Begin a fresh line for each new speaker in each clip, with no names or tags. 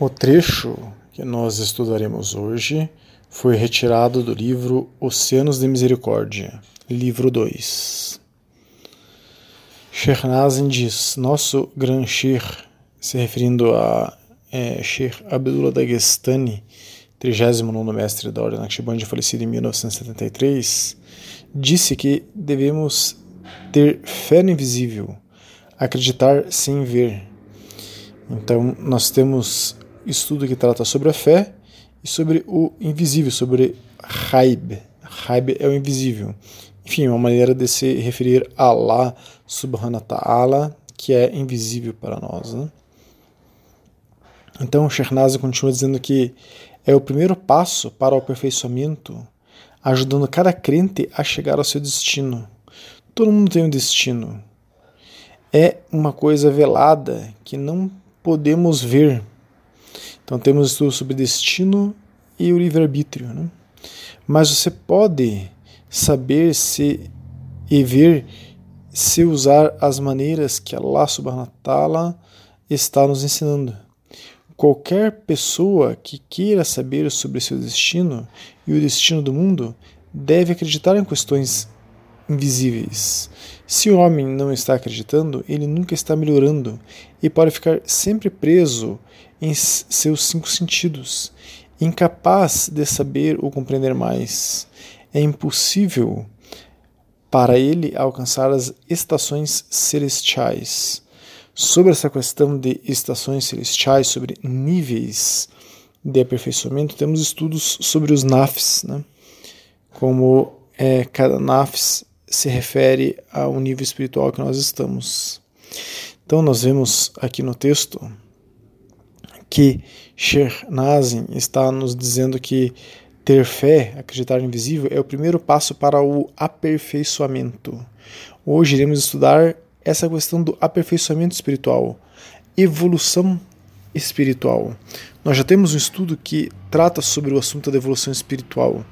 O trecho que nós estudaremos hoje foi retirado do livro Oceanos de Misericórdia, livro 2. Sheikh Nazim diz: Nosso Gran Sheikh, se referindo a é, Sheikh Abdullah Dagestani, 39 mestre da Ordem Naqshbandi, falecido em 1973, disse que devemos ter fé no invisível, acreditar sem ver. Então, nós temos estudo que trata sobre a fé e sobre o invisível, sobre Haib. Haib é o invisível. Enfim, uma maneira de se referir a Allah subhanahu wa ta'ala, que é invisível para nós. Né? Então, Shernaz continua dizendo que é o primeiro passo para o aperfeiçoamento, ajudando cada crente a chegar ao seu destino. Todo mundo tem um destino. É uma coisa velada que não podemos ver então temos estudo sobre destino e o livre-arbítrio. Né? Mas você pode saber se e ver se usar as maneiras que Allah subhanahu wa ta'ala está nos ensinando. Qualquer pessoa que queira saber sobre seu destino e o destino do mundo deve acreditar em questões invisíveis. Se o homem não está acreditando, ele nunca está melhorando e pode ficar sempre preso em seus cinco sentidos, incapaz de saber ou compreender mais. É impossível para ele alcançar as estações celestiais. Sobre essa questão de estações celestiais, sobre níveis de aperfeiçoamento, temos estudos sobre os nafs, né? como é, cada nafs se refere ao nível espiritual que nós estamos. Então, nós vemos aqui no texto que Sheikh está nos dizendo que ter fé, acreditar no invisível, é o primeiro passo para o aperfeiçoamento. Hoje iremos estudar essa questão do aperfeiçoamento espiritual, evolução espiritual. Nós já temos um estudo que trata sobre o assunto da evolução espiritual,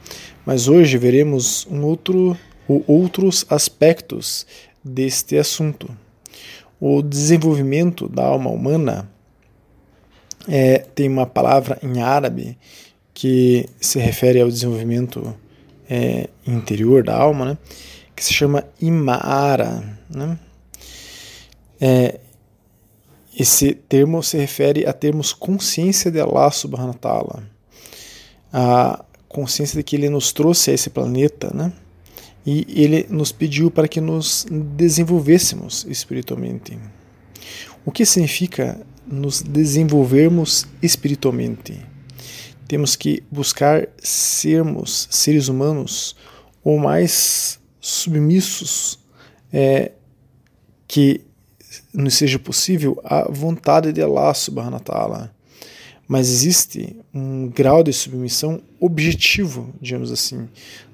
mas hoje veremos um outro ou outros aspectos deste assunto. O desenvolvimento da alma humana é, tem uma palavra em árabe que se refere ao desenvolvimento é, interior da alma, né, que se chama imara. Né? É, esse termo se refere a termos consciência de Allah subhanahu wa ta'ala, a consciência de que Ele nos trouxe a esse planeta, né? e Ele nos pediu para que nos desenvolvêssemos espiritualmente. O que significa nos desenvolvermos espiritualmente. Temos que buscar sermos seres humanos o mais submissos é, que nos seja possível à vontade de Allah subhanahu wa ta'ala. Mas existe um grau de submissão objetivo, digamos assim.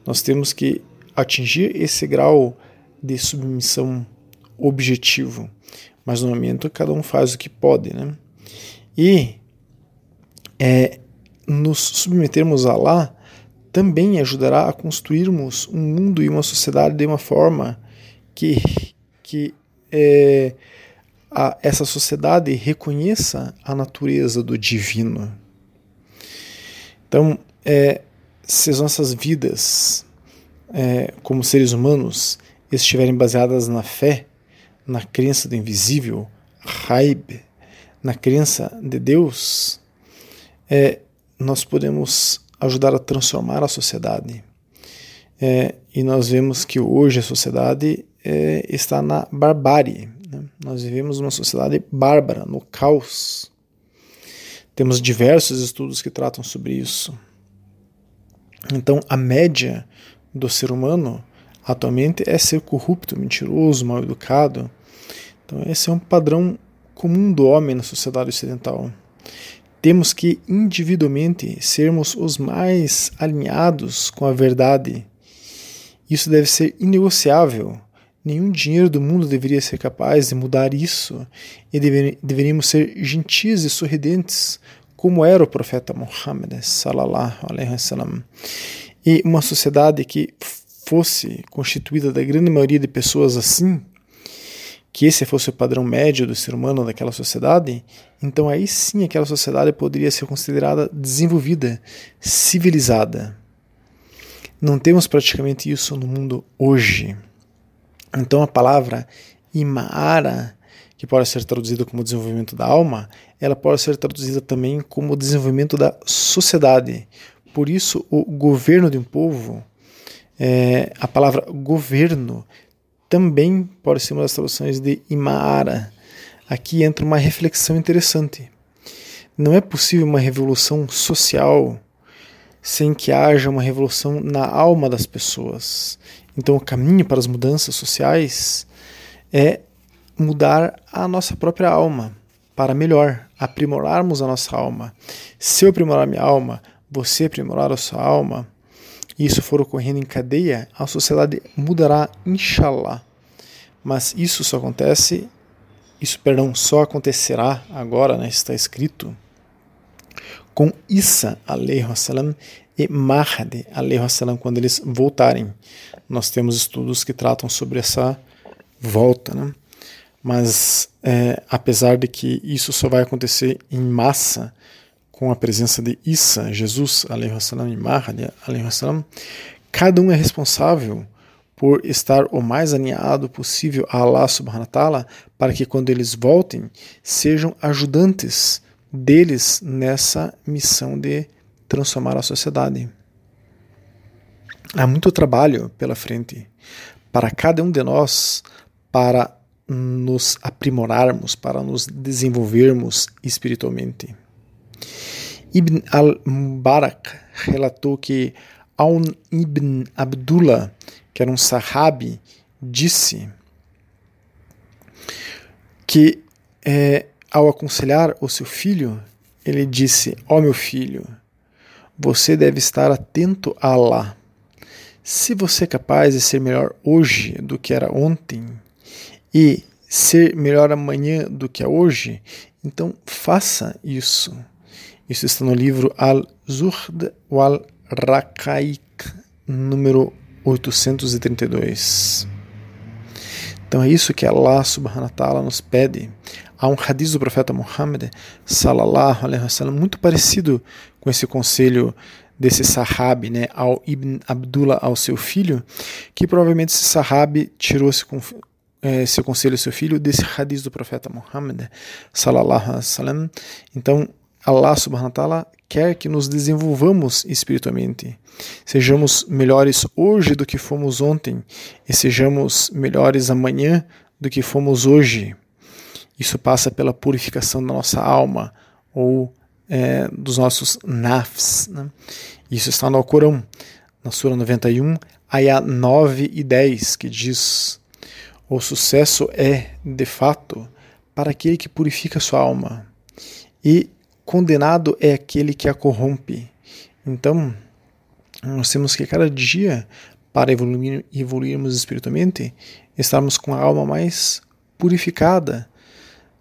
Nós temos que atingir esse grau de submissão objetivo mas no momento cada um faz o que pode, né? E é, nos submetermos a lá também ajudará a construirmos um mundo e uma sociedade de uma forma que, que é, a, essa sociedade reconheça a natureza do divino. Então, é, se as nossas vidas é, como seres humanos estiverem baseadas na fé, na crença do invisível, Haib, na crença de Deus, é, nós podemos ajudar a transformar a sociedade. É, e nós vemos que hoje a sociedade é, está na barbárie. Né? Nós vivemos uma sociedade bárbara, no caos. Temos diversos estudos que tratam sobre isso. Então, a média do ser humano atualmente é ser corrupto, mentiroso, mal educado. Então, esse é um padrão comum do homem na sociedade ocidental. Temos que individualmente sermos os mais alinhados com a verdade. Isso deve ser inegociável. Nenhum dinheiro do mundo deveria ser capaz de mudar isso e deveríamos ser gentis e sorridentes, como era o profeta Muhammad. E uma sociedade que fosse constituída da grande maioria de pessoas assim, que esse fosse o padrão médio do ser humano daquela sociedade, então aí sim aquela sociedade poderia ser considerada desenvolvida, civilizada. Não temos praticamente isso no mundo hoje. Então a palavra imara, que pode ser traduzida como desenvolvimento da alma, ela pode ser traduzida também como desenvolvimento da sociedade. Por isso, o governo de um povo, é, a palavra governo também pode ser uma das traduções de imara. Aqui entra uma reflexão interessante. Não é possível uma revolução social sem que haja uma revolução na alma das pessoas. Então, o caminho para as mudanças sociais é mudar a nossa própria alma para melhor, aprimorarmos a nossa alma. Se eu aprimorar minha alma, você aprimorar a sua alma, e isso for ocorrendo em cadeia, a sociedade mudará, inshallah. Mas isso só acontece, isso, perdão, só acontecerá agora, né, está escrito, com Isa, salam, e Mahdi, salam, quando eles voltarem. Nós temos estudos que tratam sobre essa volta, né? Mas é, apesar de que isso só vai acontecer em massa com a presença de Isa, Jesus, e Mahdi, cada um é responsável por estar o mais alinhado possível a Allah subhanahu wa ta'ala para que quando eles voltem sejam ajudantes deles nessa missão de transformar a sociedade. Há muito trabalho pela frente para cada um de nós para nos aprimorarmos, para nos desenvolvermos espiritualmente. Ibn al-Mubarak relatou que Aun ibn Abdullah, que era um sahabi, disse que é, ao aconselhar o seu filho, ele disse: Ó oh, meu filho, você deve estar atento a Allah. Se você é capaz de ser melhor hoje do que era ontem, e ser melhor amanhã do que é hoje, então faça isso. Isso está no livro Al-Zuhd wal-Raqaiq, número 832. Então é isso que Allah subhanahu wa ta'ala nos pede. Há um hadith do profeta Muhammad sallallahu alaihi wasallam muito parecido com esse conselho desse sahabi, né, ao Ibn Abdullah, ao seu filho, que provavelmente esse sahabi tirou esse, é, seu conselho ao seu filho desse hadith do profeta Muhammad sallallahu alaihi wasallam. Então, Allah subhanahu wa ta'ala quer que nos desenvolvamos espiritualmente. Sejamos melhores hoje do que fomos ontem e sejamos melhores amanhã do que fomos hoje. Isso passa pela purificação da nossa alma ou é, dos nossos nafs. Né? Isso está no Alcorão, na Sura 91, Ayah 9 e 10, que diz: O sucesso é, de fato, para aquele que purifica sua alma, e condenado é aquele que a corrompe. Então, nós temos que cada dia, para evoluir, evoluirmos espiritualmente, estarmos com a alma mais purificada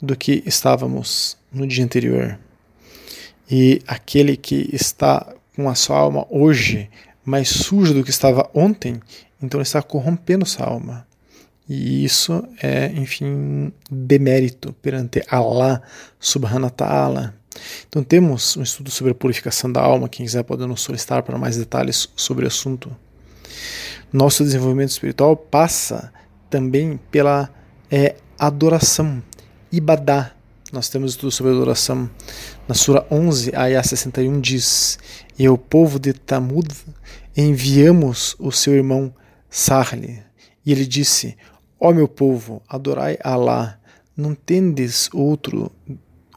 do que estávamos no dia anterior. E aquele que está com a sua alma hoje mais suja do que estava ontem, então está corrompendo sua alma. E isso é, enfim, demérito perante Allah subhanahu wa ta'ala. Então temos um estudo sobre a purificação da alma, quem quiser pode nos solicitar para mais detalhes sobre o assunto. Nosso desenvolvimento espiritual passa também pela é, adoração, ibadá, nós temos estudo sobre adoração. Na Sura 11, Ayah 61 diz: E ao povo de Tamud enviamos o seu irmão Sarli. E ele disse: Ó meu povo, adorai Alá. Não tendes outro,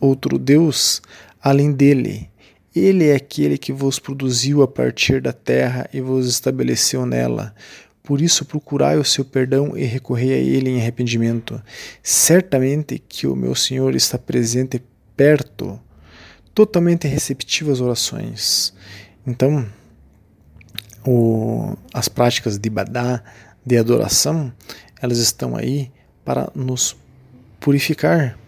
outro Deus além dele. Ele é aquele que vos produziu a partir da terra e vos estabeleceu nela. Por isso, procurai o seu perdão e recorrei a ele em arrependimento. Certamente que o meu Senhor está presente perto, totalmente receptivo às orações. Então, o, as práticas de badá, de adoração, elas estão aí para nos purificar.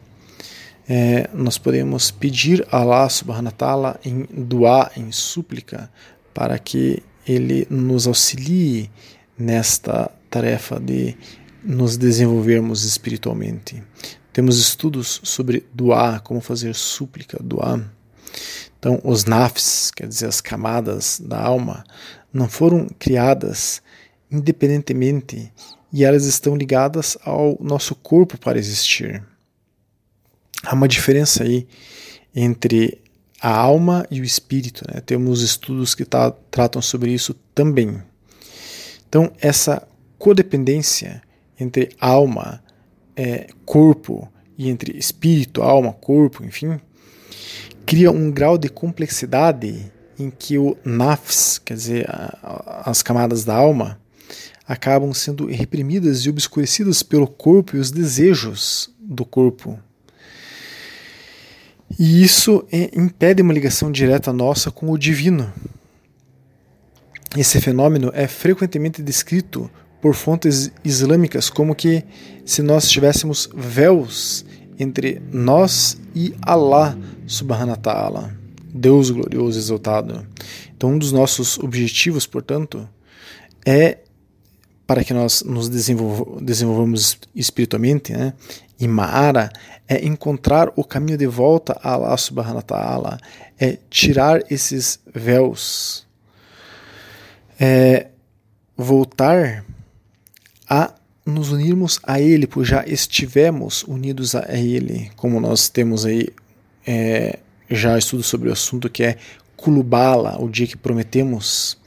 É, nós podemos pedir a Allah subhanahu wa ta'ala em doar, em súplica, para que Ele nos auxilie nesta tarefa de nos desenvolvermos espiritualmente. Temos estudos sobre doar, como fazer súplica, doar. Então, os nafs, quer dizer, as camadas da alma, não foram criadas independentemente e elas estão ligadas ao nosso corpo para existir. Há uma diferença aí entre a alma e o espírito. Né? Temos estudos que tá, tratam sobre isso também. Então, essa codependência entre alma, é, corpo e entre espírito, alma, corpo, enfim, cria um grau de complexidade em que o nafs, quer dizer, a, as camadas da alma, acabam sendo reprimidas e obscurecidas pelo corpo e os desejos do corpo. E isso é, impede uma ligação direta nossa com o divino. Esse fenômeno é frequentemente descrito por fontes islâmicas como que se nós tivéssemos véus entre nós e Allah subhanahu wa ta'ala, Deus glorioso exaltado. Então um dos nossos objetivos, portanto, é para que nós nos desenvolvamos espiritualmente, né? E Ma'ara é encontrar o caminho de volta a Allah subhanahu wa ta'ala, é tirar esses véus, é voltar a nos unirmos a Ele, pois já estivemos unidos a Ele, como nós temos aí é, já estudo sobre o assunto que é Kulubala, o dia que prometemos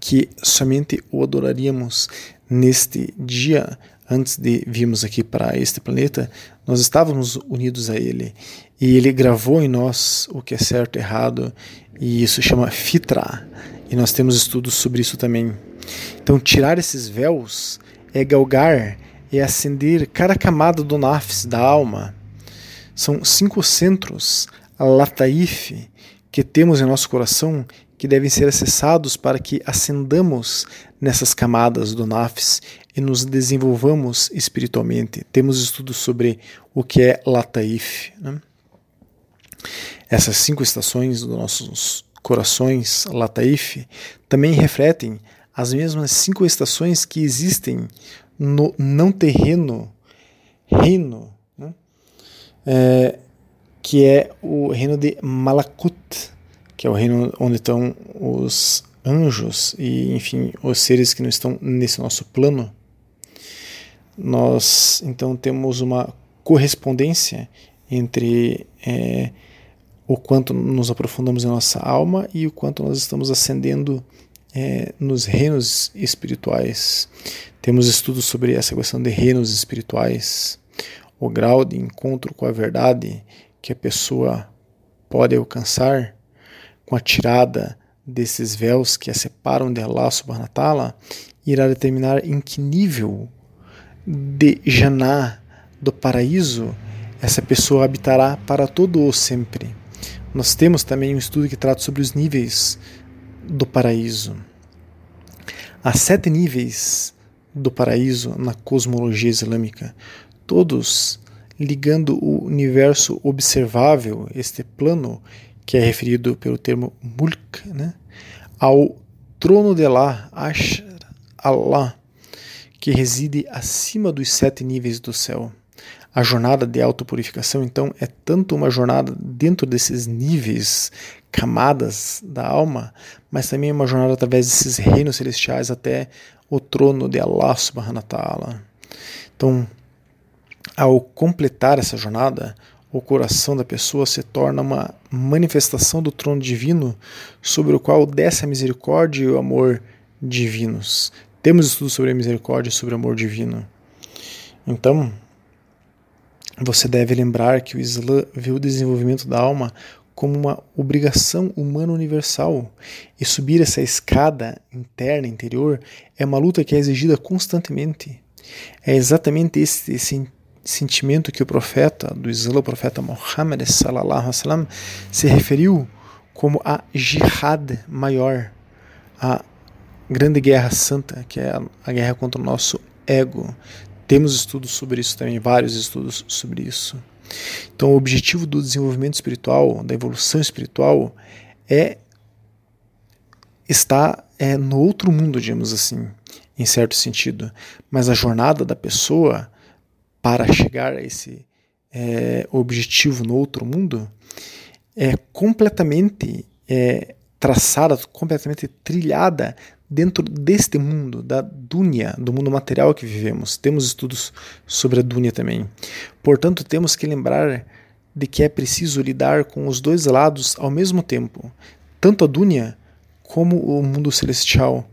que somente o adoraríamos neste dia antes de virmos aqui para este planeta, nós estávamos unidos a Ele e Ele gravou em nós o que é certo e errado e isso chama fitra e nós temos estudos sobre isso também. Então tirar esses véus é galgar, é acender cada camada do nafs, da alma. São cinco centros, a lataif, que temos em nosso coração que devem ser acessados para que ascendamos nessas camadas do nafs e nos desenvolvamos espiritualmente. Temos estudos sobre o que é Lataif. Né? Essas cinco estações dos nossos corações, Lataif, também refletem as mesmas cinco estações que existem no não terreno reino, né? é, que é o reino de Malakut, que é o reino onde estão os anjos e, enfim, os seres que não estão nesse nosso plano. Nós então temos uma correspondência entre é, o quanto nos aprofundamos em nossa alma e o quanto nós estamos ascendendo é, nos reinos espirituais. Temos estudos sobre essa questão de reinos espirituais, o grau de encontro com a verdade que a pessoa pode alcançar com a tirada desses véus que a separam de Allah subhanahu wa ta'ala, irá determinar em que nível de Janá, do paraíso, essa pessoa habitará para todo o sempre. Nós temos também um estudo que trata sobre os níveis do paraíso. Há sete níveis do paraíso na cosmologia islâmica, todos ligando o universo observável, este plano que é referido pelo termo mulk, né, ao trono de Allah, Ashar Allah, que reside acima dos sete níveis do céu. A jornada de autopurificação, então, é tanto uma jornada dentro desses níveis camadas da alma, mas também uma jornada através desses reinos celestiais até o trono de Allah subhanahu wa ta'ala. Então, ao completar essa jornada, o coração da pessoa se torna uma manifestação do trono divino sobre o qual desce a misericórdia e o amor divinos. Temos estudos sobre a misericórdia e sobre o amor divino. Então, você deve lembrar que o Islã vê o desenvolvimento da alma como uma obrigação humana universal. E subir essa escada interna, interior, é uma luta que é exigida constantemente. É exatamente esse, esse sentimento que o profeta do Islã, o profeta Muhammad sallallahu alaihi se referiu como a jihad maior, a grande guerra santa, que é a guerra contra o nosso ego. Temos estudos sobre isso também, vários estudos sobre isso. Então, o objetivo do desenvolvimento espiritual, da evolução espiritual, é estar é, no outro mundo, digamos assim. em certo sentido, mas a jornada da pessoa para chegar a esse é, objetivo no outro mundo é completamente é, traçada, completamente trilhada dentro deste mundo, da dunya, do mundo material que vivemos. Temos estudos sobre a dunya também. Portanto, temos que lembrar de que é preciso lidar com os dois lados ao mesmo tempo, tanto a dunya como o mundo celestial.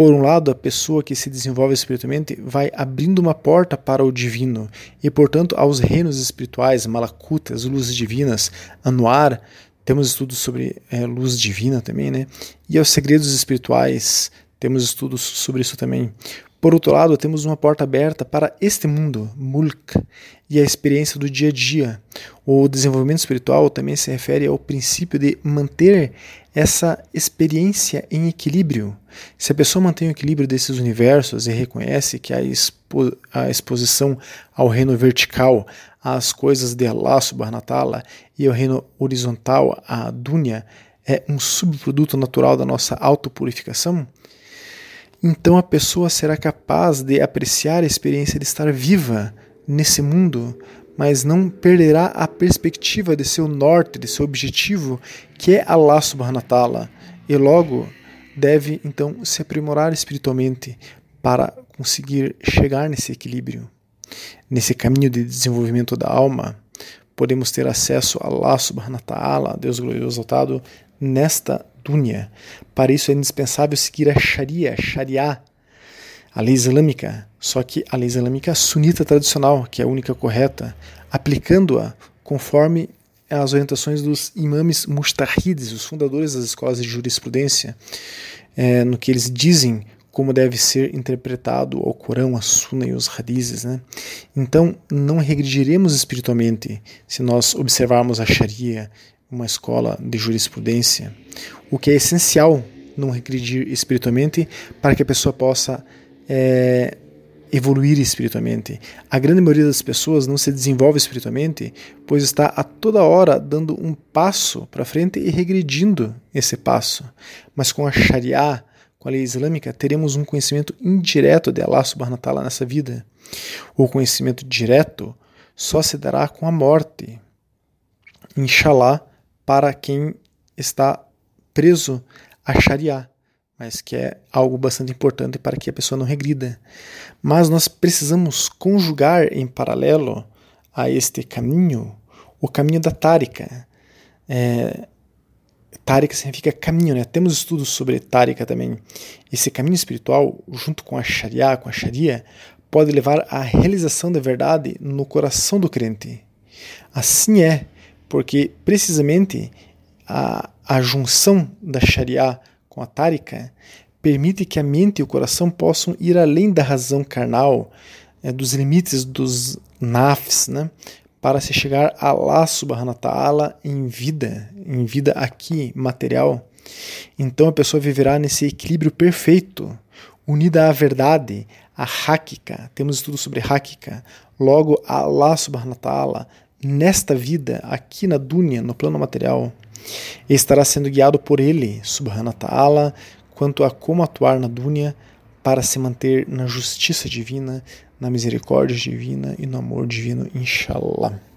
Por um lado, a pessoa que se desenvolve espiritualmente vai abrindo uma porta para o divino e, portanto, aos reinos espirituais, malakutas, luzes divinas, anuar, temos estudos sobre é, luz divina também, né? E aos segredos espirituais, temos estudos sobre isso também. Por outro lado, temos uma porta aberta para este mundo, Mulk, e a experiência do dia a dia. O desenvolvimento espiritual também se refere ao princípio de manter essa experiência em equilíbrio. Se a pessoa mantém o equilíbrio desses universos e reconhece que a, expo a exposição ao reino vertical, às coisas de Allah ta'ala, e ao reino horizontal, a dunya, é um subproduto natural da nossa autopurificação, então a pessoa será capaz de apreciar a experiência de estar viva nesse mundo, mas não perderá a perspectiva de seu norte, de seu objetivo, que é Allah subhanahu wa ta'ala, e logo deve então se aprimorar espiritualmente para conseguir chegar nesse equilíbrio. Nesse caminho de desenvolvimento da alma, podemos ter acesso a Allah subhanahu wa ta'ala, Deus glorioso exaltado, nesta dunya. Para isso é indispensável seguir a Sharia, Sharia, a lei islâmica, só que a lei islâmica sunita tradicional, que é a única correta, aplicando-a conforme as orientações dos imames mustahides, os fundadores das escolas de jurisprudência, é, no que eles dizem como deve ser interpretado o Corão, a Sunna e os Hadizes. Né? Então, não regrediremos espiritualmente se nós observarmos a Sharia uma escola de jurisprudência, o que é essencial não regredir espiritualmente para que a pessoa possa é, evoluir espiritualmente. A grande maioria das pessoas não se desenvolve espiritualmente, pois está a toda hora dando um passo para frente e regredindo esse passo. Mas com a Sharia, com a lei islâmica, teremos um conhecimento indireto de Allah subhanahu wa ta'ala nessa vida. O conhecimento direto só se dará com a morte. Inshallah, para quem está preso a Sharia, mas que é algo bastante importante para que a pessoa não regrida. Mas nós precisamos conjugar em paralelo a este caminho o caminho da Tárika. É, Tárika significa caminho, né? Temos estudos sobre Tárika também. Esse caminho espiritual, junto com a Sharia, com a Sharia, pode levar à realização da verdade no coração do crente. Assim é porque precisamente a, a junção da Sharia com a Tárika permite que a mente e o coração possam ir além da razão carnal, é, dos limites dos nafs, né, para se chegar a wa ta'ala em vida, em vida aqui, material. Então a pessoa viverá nesse equilíbrio perfeito, unida à verdade, à hakika. Temos estudo sobre hakika. Logo, Allah subhanahu wa ta'ala nesta vida, aqui na dunya, no plano material, e estará sendo guiado por ele, subhanahu ta'ala, quanto a como atuar na dunya para se manter na justiça divina, na misericórdia divina e no amor divino, inshallah.